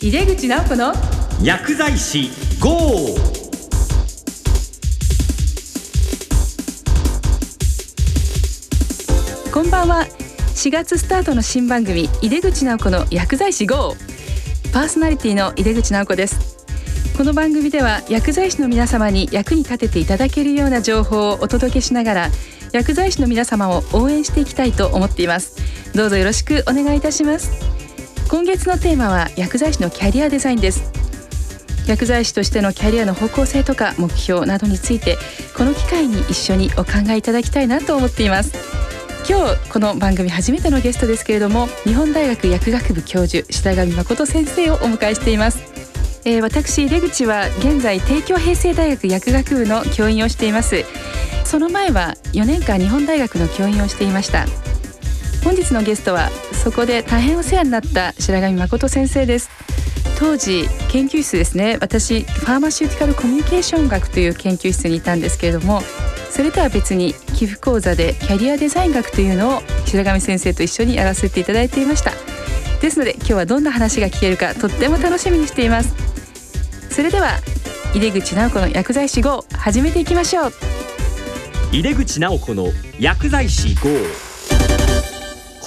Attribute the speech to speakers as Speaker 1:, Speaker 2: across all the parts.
Speaker 1: 井出口直子の
Speaker 2: 薬剤師 GO!
Speaker 1: こんばんは。4月スタートの新番組井出口直子の薬剤師 GO パーソナリティの井出口直子です。この番組では薬剤師の皆様に役に立てていただけるような情報をお届けしながら薬剤師の皆様を応援していきたいと思っています。どうぞよろしくお願いいたします今月のテーマは薬剤師のキャリアデザインです。薬剤師としてのキャリアの方向性とか目標などについてこの機会に一緒にお考えいただきたいなと思っています。今日この番組初めてのゲストですけれども日本大学薬学部教授白上誠先生をお迎えしています。えー、私出口は現在帝京平成大学薬学部の教員をしています。その前は4年間日本大学の教員をしていました。本日のゲストはそこで大変お世話になった白上誠先生です。当時研究室ですね。私ファーマシューティカルコミュニケーション学という研究室にいたんですけれどもそれとは別に寄付講座でキャリアデザイン学というのを白上先生と一緒にやらせていただいていました。ですので今日はどんな話が聞けるかとっても楽しみにしています。それでは井出口直子の薬剤師号始めていきましょう。
Speaker 2: 井出口直子の薬剤師 GO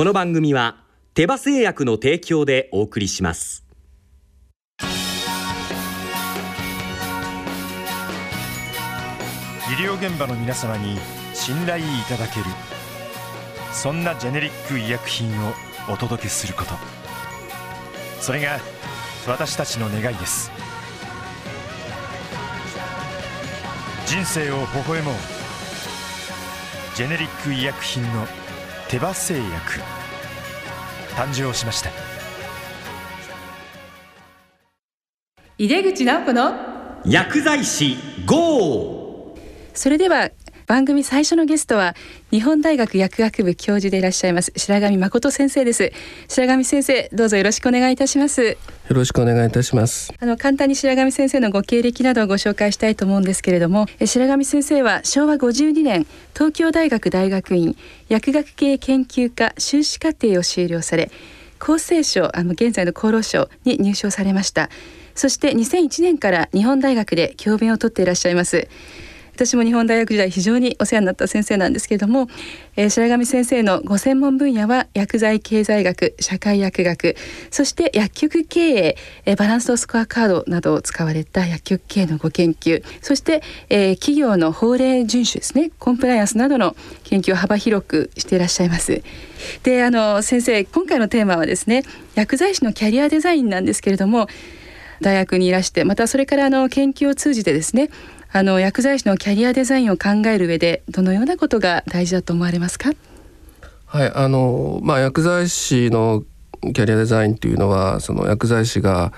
Speaker 2: この番組は手羽製薬の提供でお送りします。
Speaker 3: 医療現場の皆様に信頼いただけるそんなジェネリック医薬品をお届けすること。それが私たちの願いです。人生を微笑もうジェネリック医薬品の手羽製薬誕生しました
Speaker 1: 井出口直子の
Speaker 2: 薬剤師 GO!
Speaker 1: それでは番組最初のゲストは日本大学薬学部教授でいらっしゃいます白上誠先生です。白上先生どうぞよろしくお願いいたします。よ
Speaker 4: ろしくお願いいたします。
Speaker 1: あの簡単に白上先生のご経歴などをご紹介したいと思うんですけれども白上先生は昭和52年東京大学大学院薬学系研究科修士課程を修了され厚生省あの現在の厚労省に入省されました。そして2001年から日本大学で教鞭をとっていらっしゃいます私も日本大学時代非常にお世話になった先生なんですけれども、えー、白上先生のご専門分野は薬剤経済学社会薬学そして薬局経営、えー、バランスドスコアカードなどを使われた薬局経営のご研究そして、えー、企業の法令遵守ですねコンプライアンスなどの研究を幅広くしていらっしゃいます。であの先生今回のテーマはですね薬剤師のキャリアデザインなんですけれども大学にいらしてまたそれからあの研究を通じてですねあの薬剤師のキャリアデザインを考える上でどのようなことが大事だと思われますか？
Speaker 4: はいあのまあ薬剤師のキャリアデザインというのはその薬剤師が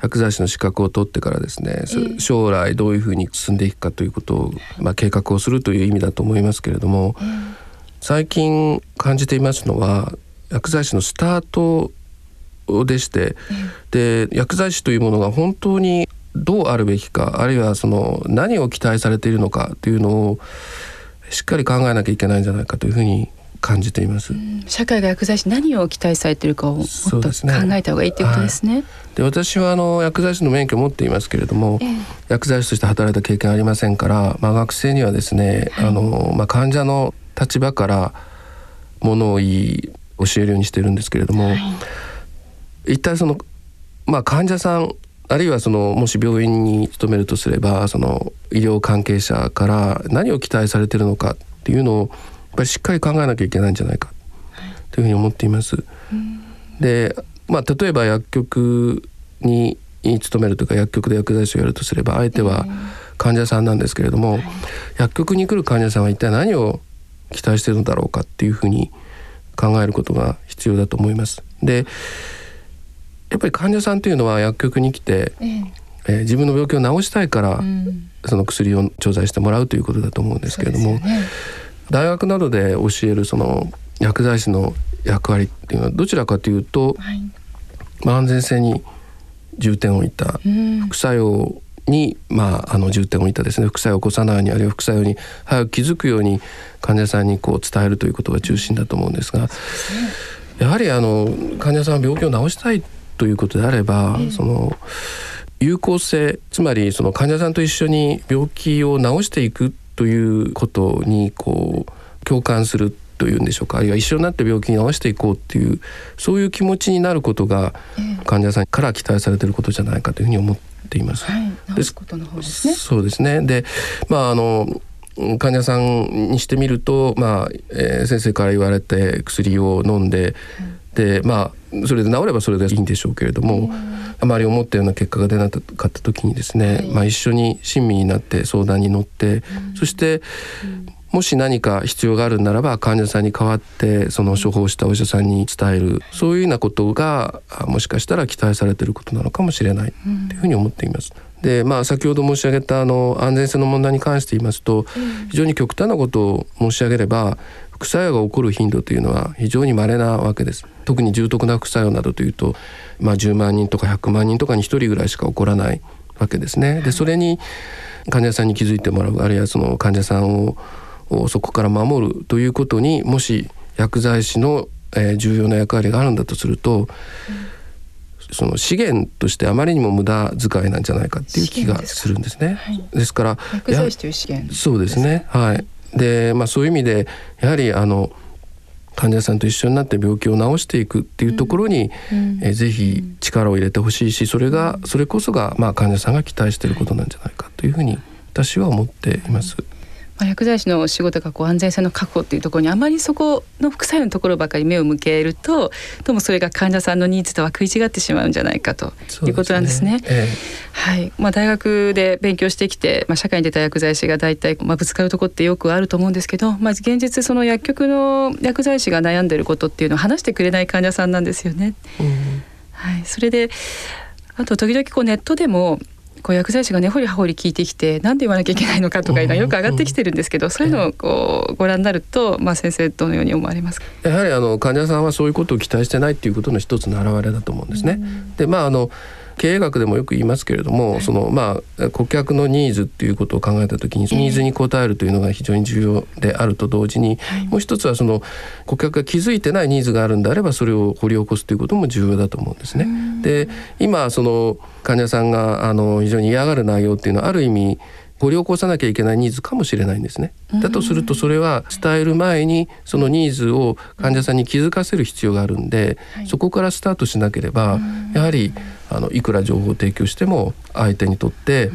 Speaker 4: 薬剤師の資格を取ってからですね、えー、将来どういうふうに進んでいくかということを、まあ、計画をするという意味だと思いますけれども、えー、最近感じていますのは薬剤師のスタートでして、えー、で薬剤師というものが本当にどうあるべきかあるいはその何を期待されているのかというのをしっかり考えなきゃいけないんじゃないかというふうに感じています。
Speaker 1: 社会が薬剤師何を期待されているかをもっと考えた方がいいということですね。
Speaker 4: で、ねはい、私はあの薬剤師の免許を持っていますけれども、えー、薬剤師として働いた経験ありませんから、まあ学生にはですね、はい、あのまあ患者の立場からものを言い教えるようにしてるんですけれども、はい、一体そのまあ患者さんあるいはそのもし病院に勤めるとすればその医療関係者から何を期待されてるのかっていうのをやっぱりしっかり考えなきゃいけないんじゃないかというふうに思っています。で、まあ、例えば薬局に勤めるとか薬局で薬剤師をやるとすれば相手は患者さんなんですけれども、薬局に来る患者さんは一体何を期待してるんだろうかっていうふうに考えることが必要だと思います。でやっぱり患者さんというのは薬局に来て、えー、えー、自分の病気を治したいから、うん、その薬を調剤してもらうということだと思うんですけれども、ね、大学などで教えるその薬剤師の役割っていうのはどちらかというと、はい、まあ、安全性に重点を置いた、うん、副作用に、まあ、あの重点を置いたですね。副作用を起こさないようにあるいは副作用に早く気づくように患者さんにこう伝えるということが中心だと思うんですが、やはりあの患者さんは病気を治したいっということであれば、えー、その有効性つまりその患者さんと一緒に病気を治していくということにこう共感するというんでしょうかあるいは一緒になって病気に治していこうっていうそういう気持ちになることが患者さんから期待されていることじゃないかというふうに思っています。はい、
Speaker 1: ですことの方ですね。
Speaker 4: そうですね。で、まああの患者さんにしてみると、まあえー、先生から言われて薬を飲んで、でまあそれで治ればそれでいいんでしょうけれども、あまり思ったような結果が出なかった時にですね、はい、まあ、一緒に親身になって相談に乗って、そして、もし何か必要があるならば患者さんに代わってその処方したお医者さんに伝える。そういうようなことがもしかしたら期待されていることなのかもしれないというふうに思っています。でまあ、先ほど申し上げたあの安全性の問題に関して言いますと、非常に極端なことを申し上げれば副作用が起こる頻度というのは非常に稀なわけです。特に重篤な副作用などというと、まあ、10万人とか100万人とかに1人ぐらいしか起こらないわけですね。でそれに患者さんに気づいてもらうあるいはその患者さんをそこから守るということにもし薬剤師の、えー、重要な役割があるんだとすると、うん、その資源としてあまりにも無駄遣いなんじゃないかっていう気がするんですね。
Speaker 1: はい、
Speaker 4: ですから
Speaker 1: 薬剤師という資源
Speaker 4: そうですね。はい。で、まあ、そういう意味でやはりあの患者さんと一緒になって病気を治していくっていうところに、うん、えぜひ力を入れてほしいしそれがそれこそが、まあ、患者さんが期待していることなんじゃないかというふうに私は思っています。
Speaker 1: まあ、薬剤師の仕事がこう安全性の確保っていうところにあまりそこの副作用のところばかり目を向けるとどうもそれが患者さんのニーズとは食い違ってしまうんじゃないかということなんですね。すねええ、はい。まあ、大学で勉強してきて、まあ、社会に出た薬剤師が大体、まあ、ぶつかるところってよくあると思うんですけど、まあ、現実その薬局の薬剤師が悩んでることっていうのを話してくれない患者さんなんですよね。うん、はい、それであと時々こうネットでもこう薬剤師が根掘り葉掘り聞いてきて何で言わなきゃいけないのかとかいうのはよく上がってきてるんですけど、そういうのをこうご覧になると、まあ、先生どのように思われますか？
Speaker 4: やはりあの患者さんはそういうことを期待してないっていうことの一つの表れだと思うんですね。でまああの経営学でもよく言いますけれども、はい、そのまあ顧客のニーズっていうことを考えた時に、ニーズに応えるというのが非常に重要であると同時に、はい、もう一つはその顧客が気づいてないニーズがあるんであればそれを掘り起こすということも重要だと思うんですね。で今その患者さんがあの非常に嫌がる内容っていうのはある意味掘り起こさなきゃいけないニーズかもしれないんですね。だとするとそれは伝える前にそのニーズを患者さんに気づかせる必要があるんで、そこからスタートしなければやはりあのいくら情報を提供しても相手にとって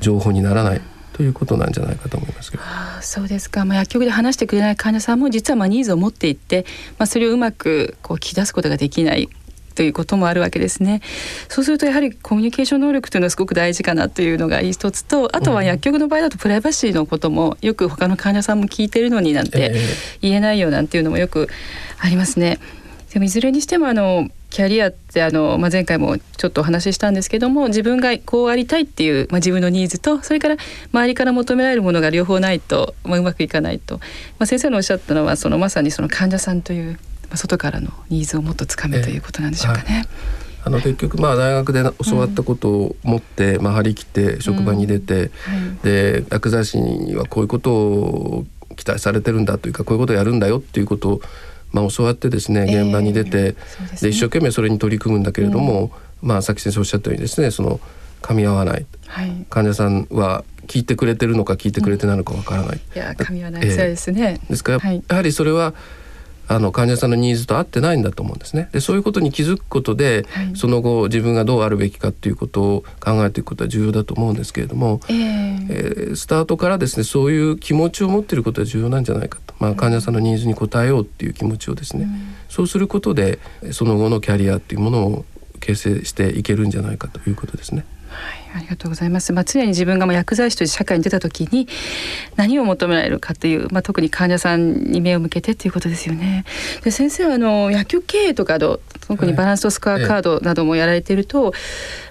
Speaker 4: 情報にならない。ということなんじゃないかと思いますけど。
Speaker 1: あそうですか。まあ、薬局で話してくれない患者さんも実はまあニーズを持っていて、まあ、それをうまくこう聞き出すことができないということもあるわけですね。そうするとやはりコミュニケーション能力というのはすごく大事かなというのが一つとあとは薬局の場合だとプライバシーのこともよく他の患者さんも聞いてるのになんて言えないよなんていうのもよくありますね。でもいずれにしてもあのキャリアってあの、まあ、前回もちょっとお話ししたんですけども自分がこうありたいっていう、まあ、自分のニーズとそれから周りから求められるものが両方ないと、まあ、うまくいかないと、まあ、先生のおっしゃったのはそのまさにその患者さんという外からのニーズをもっとつかむということなんでしょうかね。
Speaker 4: あの結局まあ大学で教わったことを持って、まあ、張り切って職場に出て、で薬剤師にはこういうことを期待されてるんだというかこういうことをやるんだよっていうことを、まあ、教わってですね現場に出て、で一生懸命それに取り組むんだけれども、まあ、さっき先生おっしゃったようにですねその噛み合わない、患者さんは聞いてくれてるのか聞いてくれてないのかわからない。
Speaker 1: いや噛み合わないですね、
Speaker 4: ですから、やはりそれはあの患者さんのニーズと合ってないんだと思うんですね。でそういうことに気づくことで、はい、その後自分がどうあるべきかっていうことを考えていくことは重要だと思うんですけれども、えー、えー、スタートからですねそういう気持ちを持っていることは重要なんじゃないかと、まあ、患者さんのニーズに応えようっていう気持ちをですね、うん、そうすることでその後のキャリアっていうものを形成していけるんじゃないかということですね。
Speaker 1: はい、ありがとうございます。まあ、常に自分が薬剤師として社会に出た時に何を求められるかという、まあ、特に患者さんに目を向けてということですよね。で先生はあの薬局経営とかの特にバランスとスコアカードなどもやられていると、はい、ま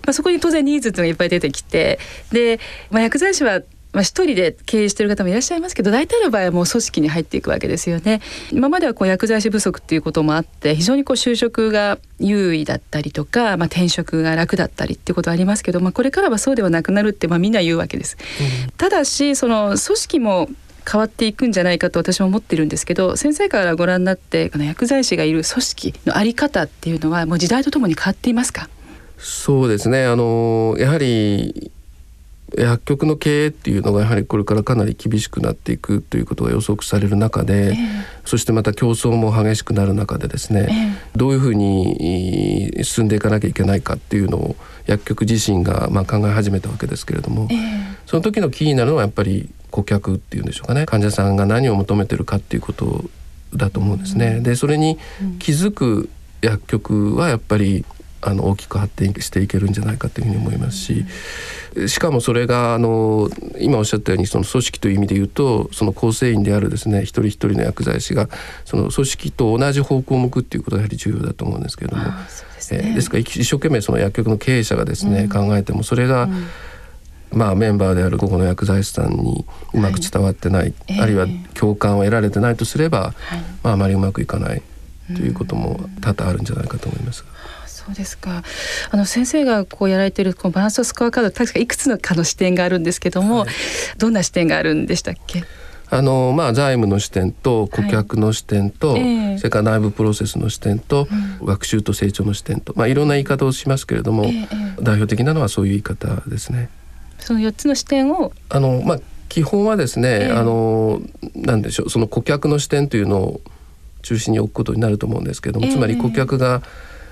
Speaker 1: あ、そこに当然ニーズというのがいっぱい出てきてで、まあ、薬剤師はまあ、一人で経営している方もいらっしゃいますけど大体の場合はもう組織に入っていくわけですよね。今まではこう薬剤師不足っていうこともあって非常にこう就職が優位だったりとか、まあ、転職が楽だったりっていうことはありますけど、まあ、これからはそうではなくなるってまあみんな言うわけです。うん、ただしその組織も変わっていくんじゃないかと私は思ってるんですけど先生からご覧になってこの薬剤師がいる組織の在り方っていうのはもう時代とともに変わっていますか？
Speaker 4: そうですねあのやはり薬局の経営っていうのがやはりこれからかなり厳しくなっていくということが予測される中で、えー、そしてまた競争も激しくなる中でですね、えー、どういうふうに進んでいかなきゃいけないかっていうのを薬局自身がまあ考え始めたわけですけれども、えー、その時のキーになるのはやっぱり顧客っていうんでしょうかね。患者さんが何を求めてるかっていうことだと思うんですね。でそれに気づく薬局はやっぱりあの大きく発展していけるんじゃないかというふうに思いますししかもそれがあの今おっしゃったようにその組織という意味で言うとその構成員であるですね一人一人の薬剤師がその組織と同じ方向を向くっていうことがやはり重要だと思うんですけれどもですね、えー、ですから一生懸命その薬局の経営者がですね、うん、考えてもそれが、うん。まあ、メンバーである午後の薬剤師さんにうまく伝わってない、はい、あるいは共感を得られてないとすれば、はい、まあ、あまりうまくいかないということも多々あるんじゃないかと思います。
Speaker 1: そうですか。あの先生がこうやられているこのバランススコアカード確かいくつのかの視点があるんですけども、はい、どんな視点があるんでしたっけ？
Speaker 4: あのまあ財務の視点と顧客の視点と、はいえ。ー、それから内部プロセスの視点と、うん、学習と成長の視点と、まあいろんな言い方をしますけれども、えー、代表的なのはそういう言い方ですね。
Speaker 1: その四つの視点を？
Speaker 4: あのまあ基本はですね、えー、あのなんでしょうその顧客の視点というのを中心に置くことになると思うんですけれども、つまり顧客が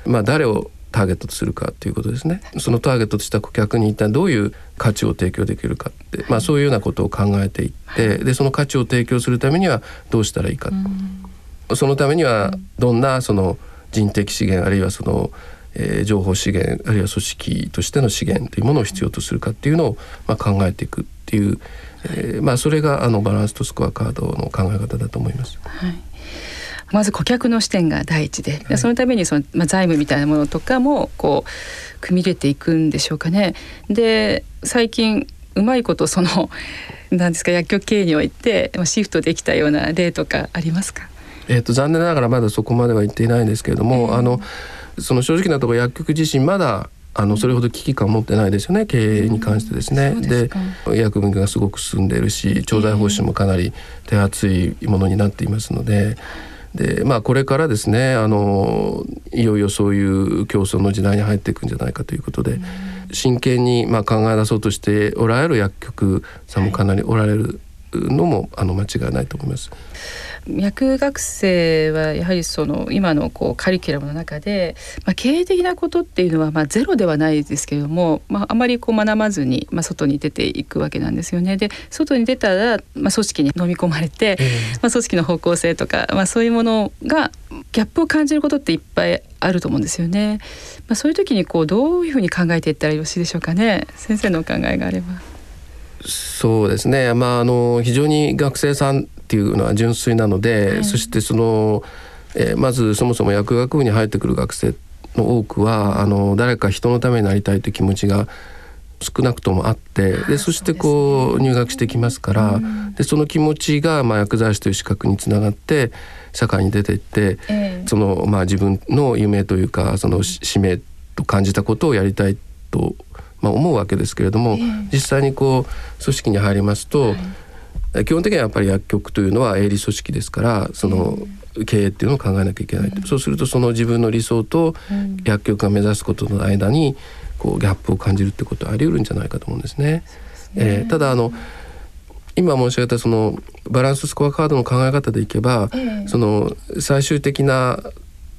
Speaker 4: まあ、誰をターゲットとするかということですね。そのターゲットとした顧客に一体どういう価値を提供できるかって、まあ、そういうようなことを考えていってでその価値を提供するためにはどうしたらいいか、そのためにはどんなその人的資源あるいはその、えー、情報資源あるいは組織としての資源というものを必要とするかっていうのを、まあ、考えていくっていう、えーまあ、それがあのバランスとスコアカードの考え方だと思います。
Speaker 1: はいまず顧客の視点が第一で、はい、そのためにその、まあ、財務みたいなものとかもこう組み入れていくんでしょうかね。で最近うまいことその なんですか薬局経営においてシフトできたような例とかありますか？
Speaker 4: えーと、残念ながらまだそこまでは言っていないんですけれども、えー、あのその正直なところ薬局自身まだあのそれほど危機感を持ってないですよね。経営に関してですね。うん、で薬文がすごく進んでいるし調剤方針もかなり手厚いものになっていますので。でまあこれからですねあのいよいよそういう競争の時代に入っていくんじゃないかということで、真剣にまあ考え出そうとしておられる薬局さんもかなりおられるのもあの間違いないと思います。
Speaker 1: 薬学生はやはりその今のこうカリキュラムの中で、まあ、経営的なことっていうのはまあゼロではないですけれども、まあ、あまりこう学ばずに、まあ、外に出ていくわけなんですよね。で外に出たら、まあ、組織に飲み込まれて、えー、まあ、組織の方向性とか、まあ、そういうものがギャップを感じることっていっぱいあると思うんですよね。まあ、そういう時にこうどういうふうに考えていったらよろしいでしょうかね先生のお考えがあれば。
Speaker 4: そうですね、まあ、あの非常に学生さんっていうのは純粋なので、はい、そしてその、えー、まずそもそも薬学部に入ってくる学生の多くはあの誰か人のためになりたいという気持ちが少なくともあってでそしてこう入学してきますから、でその気持ちがまあ薬剤師という資格につながって社会に出ていって、えー、そのまあ自分の夢というかその使命と感じたことをやりたいとまあ、思うわけですけれども、えー、実際にこう組織に入りますと、はい、基本的にはやっぱり薬局というのは営利組織ですからその経営っていうのを考えなきゃいけない、うん、そうするとその自分の理想と薬局が目指すことの間にこうギャップを感じるってことはあり得るんじゃないかと思うんですね。ね。えー、ただあの今申し上げたそのバランススコアカードの考え方でいけば、えー、その最終的な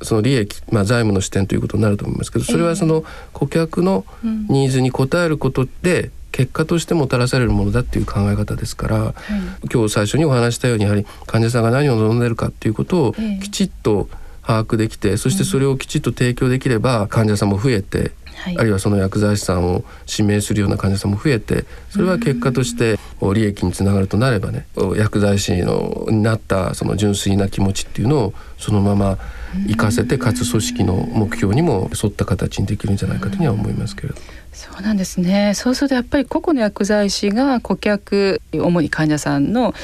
Speaker 4: その利益、まあ、財務の視点ということになると思いますけどそれはその顧客のニーズに応えることで結果としてもたらされるものだっていう考え方ですから、はい、今日最初にお話したようにやはり患者さんが何を望んでるかっていうことをきちっと把握できてそしてそれをきちっと提供できれば患者さんも増えてはい、あるいはその薬剤師さんを指名するような患者さんも増えてそれは結果として利益につながるとなればね薬剤師のになったその純粋な気持ちっていうのをそのまま生かせてかつ組織の目標にも沿った形にできるんじゃないかというには思いますけれど。
Speaker 1: そうなんですねそうするとやっぱり個々の薬剤師が顧客主に患者さんの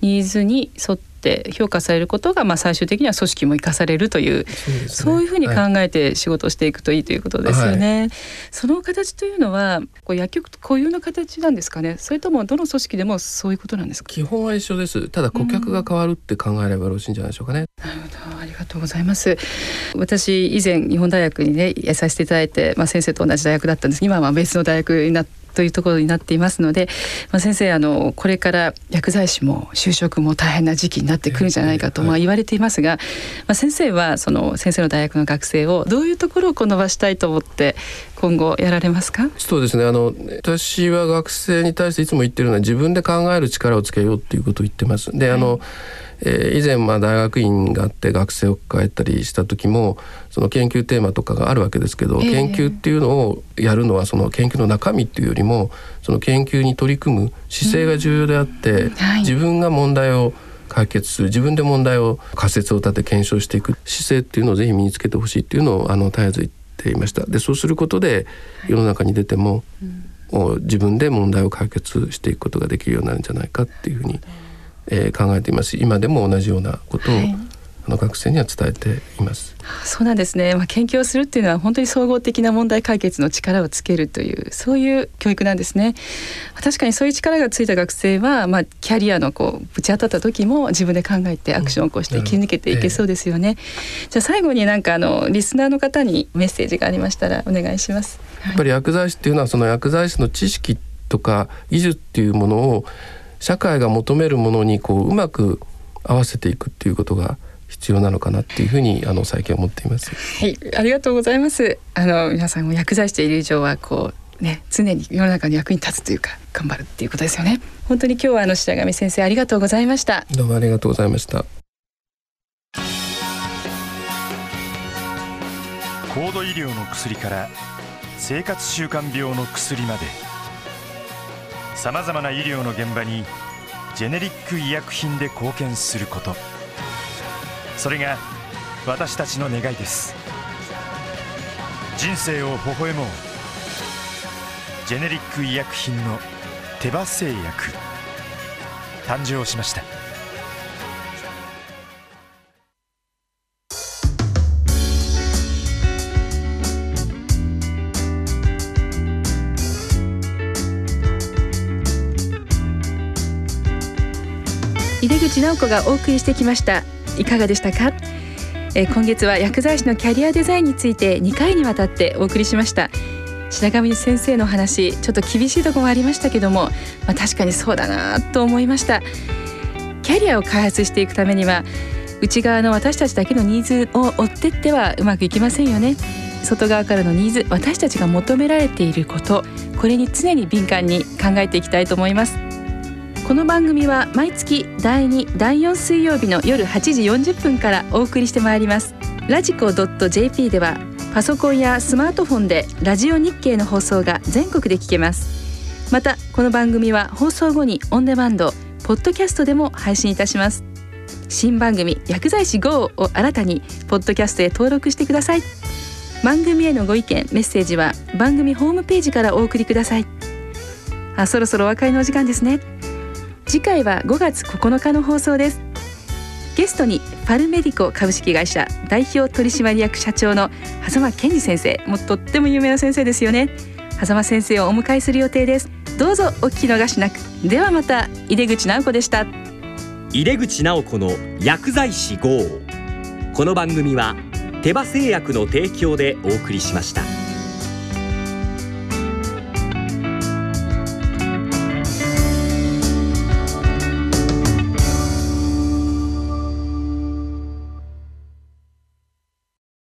Speaker 1: ニーズに沿っって評価されることが、まあ、最終的には組織も生かされるというそう、ね,、いうふうに考えて仕事をしていくといいということですよね。はい、その形というのはこう薬局固有の形なんですかね。それともどの組織でもそういうことなんですか？
Speaker 4: 基本は一緒です。ただ顧客が変わるって考えればよろしいんじゃないでしょうかね。
Speaker 1: なるほど。ありがとうございます。私以前日本大学にねさせていただいて、まあ、先生と同じ大学だったんです。今は別の大学になってというところになっていますので、まあ、先生あのこれから薬剤師も就職も大変な時期になってくるんじゃないかとまあ言われていますが、まあ、先生はその先生の大学の学生をどういうところをこう伸ばしたいと思って今後やられますか？
Speaker 4: そうですね。あの私は学生に対していつも言ってるのは自分で考える力をつけようっていうことを言ってます。であの、はいえー、以前まあ大学院があって学生を抱えたりした時もその研究テーマとかがあるわけですけど、えー、研究っていうのをやるのはその研究の中身っていうよりもその研究に取り組む姿勢が重要であって、うんはい、自分が問題を解決する自分で問題を仮説を立て検証していく姿勢っていうのをぜひ身につけてほしいっていうのをあの絶えず言っていました。でそうすることで世の中に出ても、はい、自分で問題を解決していくことができるようになるんじゃないかっていうふうにえー、考えています今でも同じようなことを、はい、あの学生には伝えています。
Speaker 1: そうなんですね。まあ研究をするっていうのは本当に総合的な問題解決の力をつけるというそういう教育なんですね。確かにそういう力がついた学生はまあキャリアのこうぶち当たった時も自分で考えてアクションを起こして切り抜けていけそうですよね。うんえー、じゃあ最後になんかあのリスナーの方にメッセージがありましたらお願いします。
Speaker 4: やっぱり薬剤師っていうのはその薬剤師の知識とか技術っていうものを社会が求めるものにこううまく合わせていくっていうことが必要なのかなっていうふうにあの最近思っています。
Speaker 1: はい、ありがとうございます。あの皆さんも薬剤師ている以上はこうね常に世の中に役に立つというか頑張るっていうことですよね。本当に今日はあの白上先生ありがとうございました。
Speaker 4: どうもありがとうございました。
Speaker 3: 高度医療の薬から生活習慣病の薬まで。さまざまな医療の現場にジェネリック医薬品で貢献すること。それが私たちの願いです。人生を微笑もう。ジェネリック医薬品の手羽製薬。誕生しました。
Speaker 1: 直子がお送りしてきました。いかがでしたか？え今月は薬剤師のキャリアデザインについて2回にわたってお送りしました。白上先生の話ちょっと厳しいとこもありましたけども、まあ、確かにそうだなと思いました。キャリアを開発していくためには内側の私たちだけのニーズを追ってってはうまくいきませんよね。外側からのニーズ私たちが求められていることこれに常に敏感に考えていきたいと思います。この番組は毎月第2第4水曜日の夜8時40分からお送りしてまいります。ラジコ .jp ではパソコンやスマートフォンでラジオ日経の放送が全国で聞けます。またこの番組は放送後にオンデマンドポッドキャストでも配信いたします。新番組薬剤師 GO を新たにポッドキャストへ登録してください。番組へのご意見メッセージは番組ホームページからお送りください。あそろそろお別れのお時間ですね。次回は5月9日の放送です。ゲストにパルメディコ株式会社代表取締役社長の狭間健二先生。もうとっても有名な先生ですよね。狭間先生をお迎えする予定です。どうぞお聞き逃しなく。ではまた井出口直子でした。
Speaker 2: 井出口直子の薬剤師号。この番組は手羽製薬の提供でお送りしました。